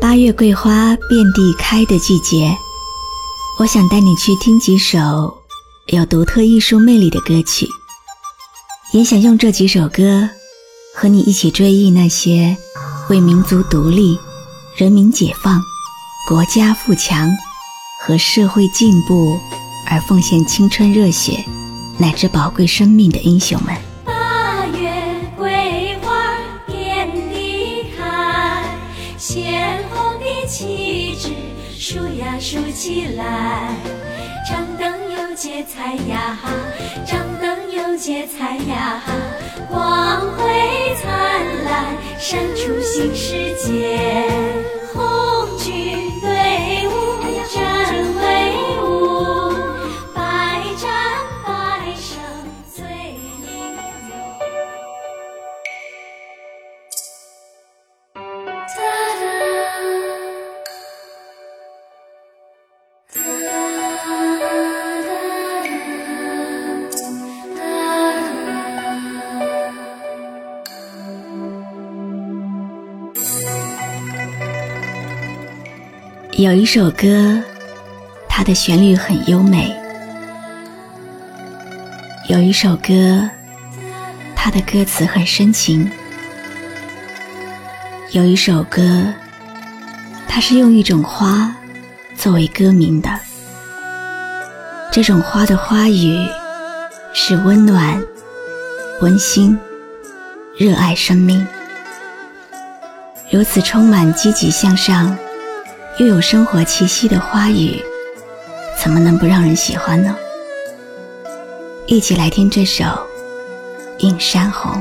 八月桂花遍地开的季节，我想带你去听几首有独特艺术魅力的歌曲，也想用这几首歌和你一起追忆那些为民族独立、人民解放、国家富强和社会进步而奉献青春热血乃至宝贵生命的英雄们。起来，张灯又结彩呀，张灯又结彩呀，光辉灿烂，闪出新世界。红军队有一首歌，它的旋律很优美；有一首歌，它的歌词很深情；有一首歌，它是用一种花作为歌名的。这种花的花语是温暖、温馨、热爱生命，如此充满积极向上。又有生活气息的花语，怎么能不让人喜欢呢？一起来听这首《映山红》。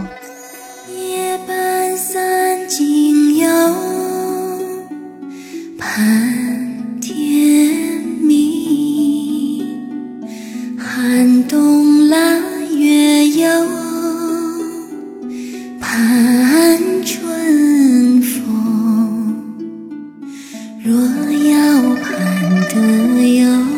要盼得有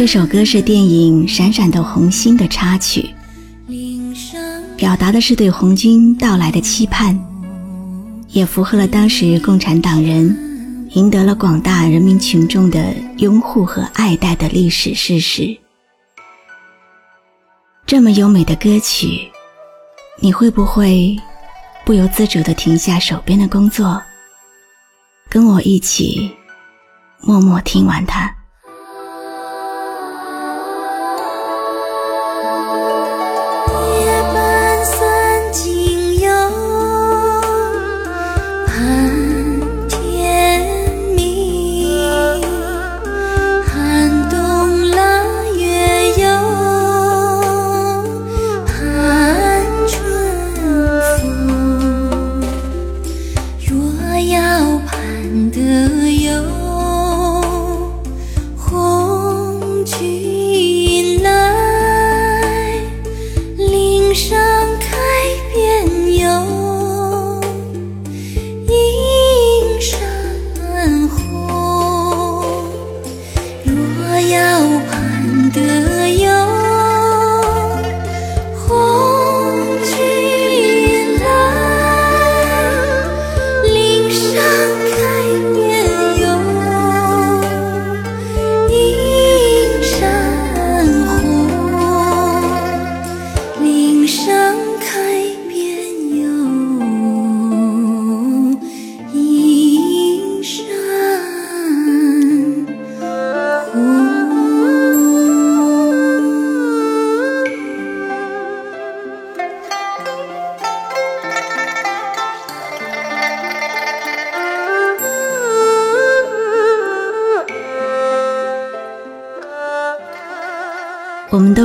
这首歌是电影《闪闪的红星》的插曲，表达的是对红军到来的期盼，也符合了当时共产党人赢得了广大人民群众的拥护和爱戴的历史事实。这么优美的歌曲，你会不会不由自主地停下手边的工作，跟我一起默默听完它？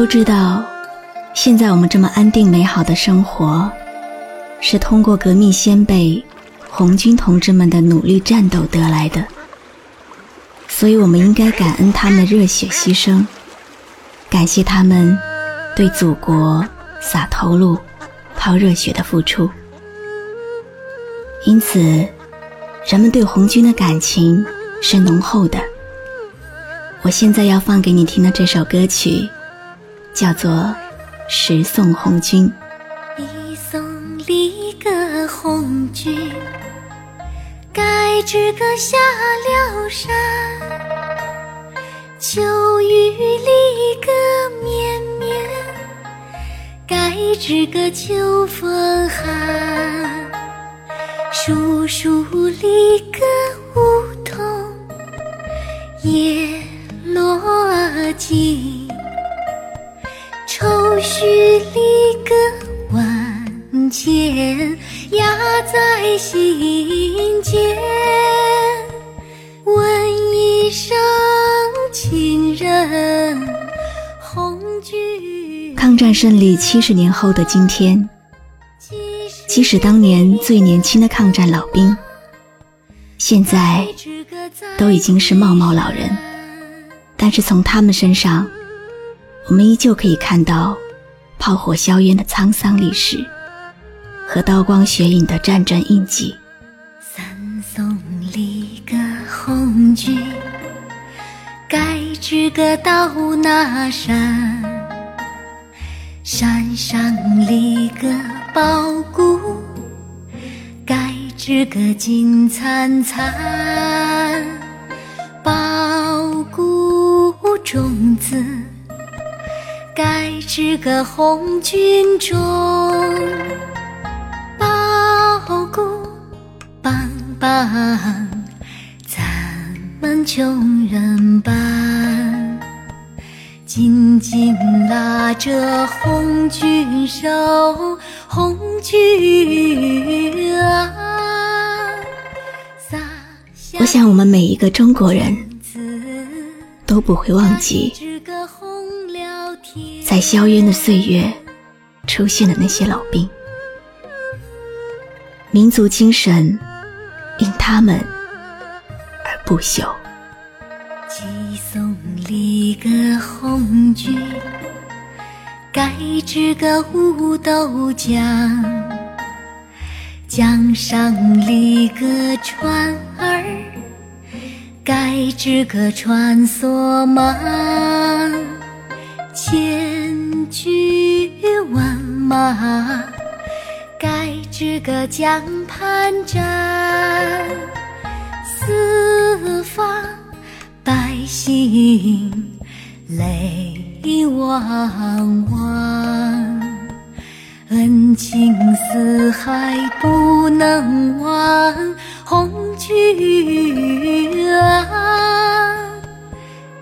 都知道，现在我们这么安定美好的生活，是通过革命先辈红军同志们的努力战斗得来的。所以，我们应该感恩他们的热血牺牲，感谢他们对祖国洒头颅、抛热血的付出。因此，人们对红军的感情是浓厚的。我现在要放给你听的这首歌曲。叫做《十送红军》。一送里个红军，盖支个下了山。秋雨里个绵绵，盖支个秋风寒。树树里个梧桐，叶落尽。在心间，问一声亲人，红军。抗战胜利七十年后的今天，即使当年最年轻的抗战老兵，现在都已经是茂茂老人，但是从他们身上。我们依旧可以看到炮火硝烟的沧桑历史和刀光血影的战争印记。三送里个红军，盖支个到那山，山上立个宝鼓，盖支个金灿灿，宝鼓种子。盖支个红军种，棒，咱们穷人般，紧紧拉着红军手，红军啊！我想，我们每一个中国人都不会忘记。在硝烟的岁月出现的那些老兵，民族精神他们而不朽。寄送里个红军，盖支个五斗江，江上立个船儿，盖支个穿梭忙。千军万马盖支个江畔站，四方百姓泪汪汪，恩情四海不能忘，红军啊，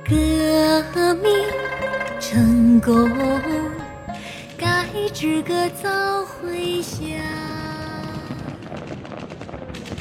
革命。成功，该知个早回乡。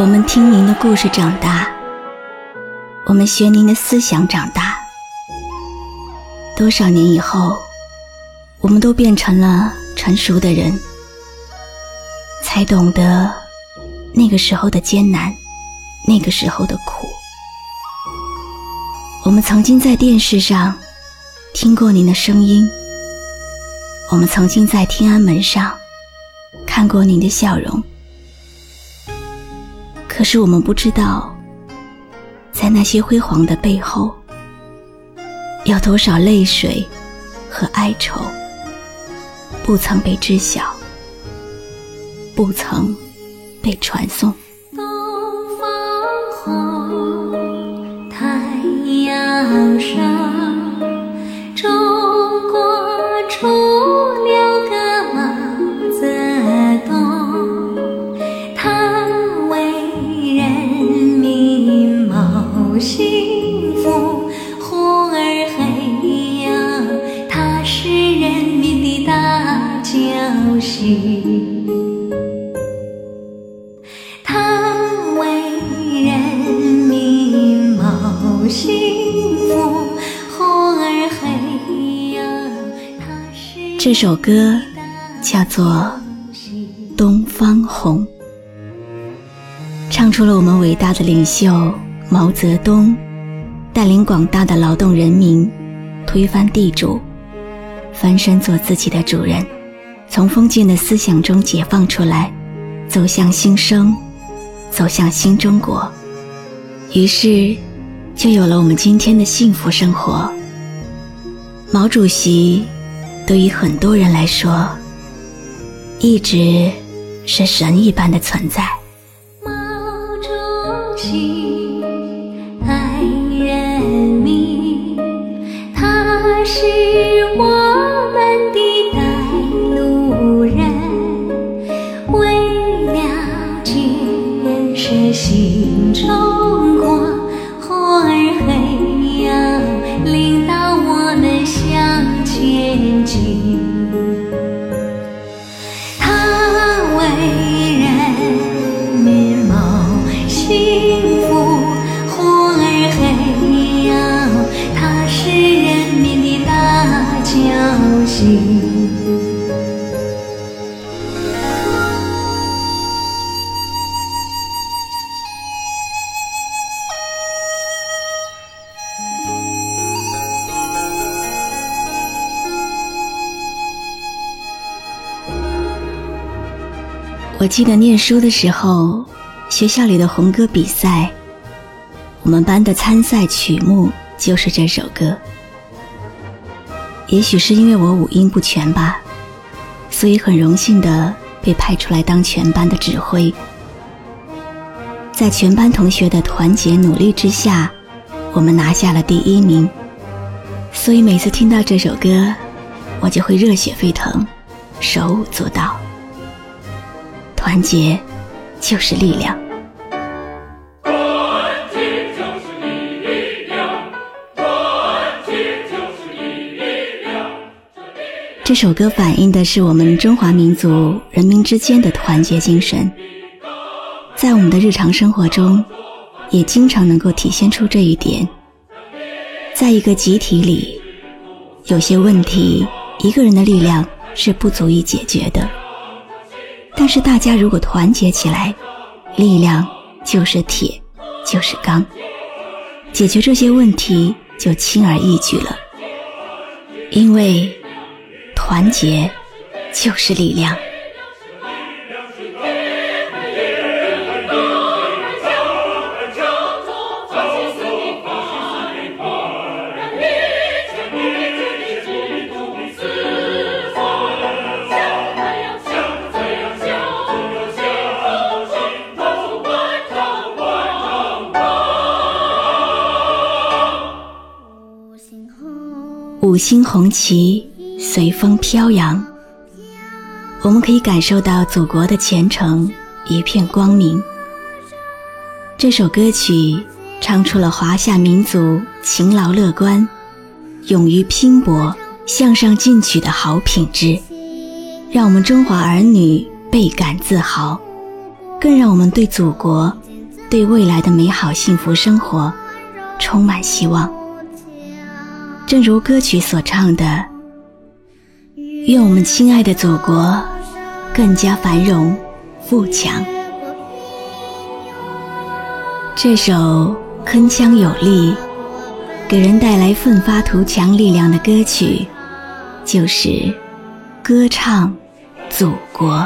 我们听您的故事长大，我们学您的思想长大。多少年以后，我们都变成了成熟的人，才懂得那个时候的艰难，那个时候的苦。我们曾经在电视上听过您的声音，我们曾经在天安门上看过您的笑容。可是我们不知道，在那些辉煌的背后，有多少泪水和哀愁不曾被知晓。不曾被传颂。首歌叫做《东方红》，唱出了我们伟大的领袖毛泽东带领广大的劳动人民推翻地主，翻身做自己的主人，从封建的思想中解放出来，走向新生，走向新中国。于是，就有了我们今天的幸福生活。毛主席对于很多人来说，一直是神一般的存在。毛主记得念书的时候，学校里的红歌比赛，我们班的参赛曲目就是这首歌。也许是因为我五音不全吧，所以很荣幸的被派出来当全班的指挥。在全班同学的团结努力之下，我们拿下了第一名。所以每次听到这首歌，我就会热血沸腾，手舞足蹈。团结就是力量。这首歌反映的是我们中华民族人民之间的团结精神，在我们的日常生活中，也经常能够体现出这一点。在一个集体里，有些问题一个人的力量是不足以解决的，但是大家如果团结起来，力量就是铁，就是钢，解决这些问题就轻而易举了。因为团结就是力量。五星红旗随风飘扬，我们可以感受到祖国的前程一片光明。这首歌曲唱出了华夏民族勤劳乐观、勇于拼搏、向上进取的好品质，让我们中华儿女倍感自豪，更让我们对祖国、对未来的美好幸福生活充满希望。正如歌曲所唱的：“愿我们亲爱的祖国更加繁荣富强。”这首铿锵有力、给人带来奋发图强力量的歌曲，就是《歌唱祖国》。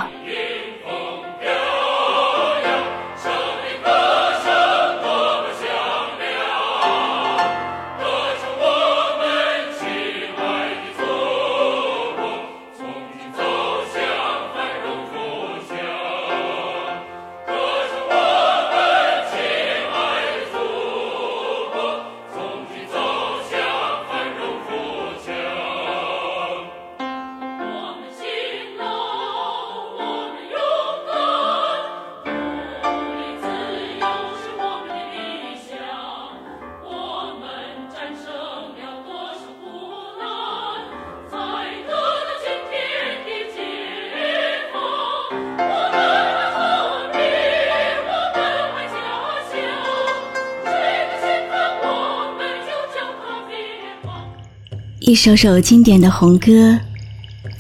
一首首经典的红歌，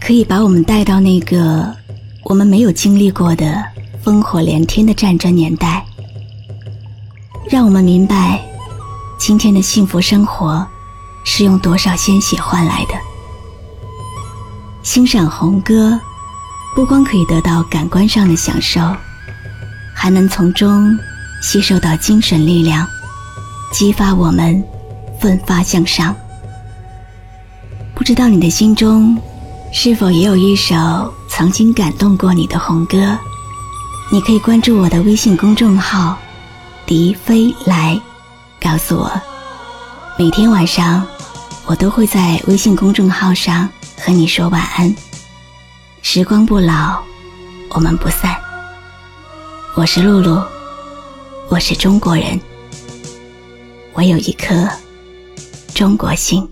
可以把我们带到那个我们没有经历过的烽火连天的战争年代，让我们明白今天的幸福生活是用多少鲜血换来的。欣赏红歌，不光可以得到感官上的享受，还能从中吸收到精神力量，激发我们奋发向上。不知道你的心中是否也有一首曾经感动过你的红歌？你可以关注我的微信公众号“笛飞来”，告诉我。每天晚上，我都会在微信公众号上和你说晚安。时光不老，我们不散。我是露露，我是中国人，我有一颗中国心。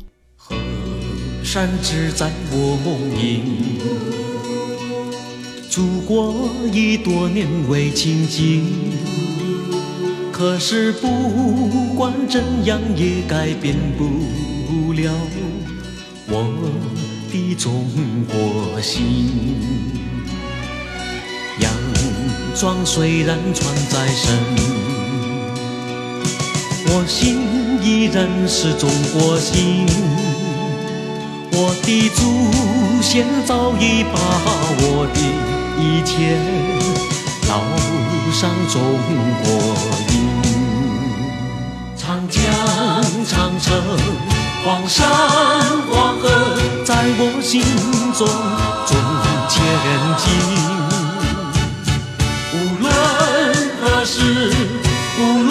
山只在我梦萦，祖国已多年未亲近。可是不管怎样也改变不了我的中国心。洋装虽然穿在身，我心依然是中国心。我的祖先早已把我的一切烙上中国印。长江、长城、黄山、黄河，在我心中重千斤。无论何时，无论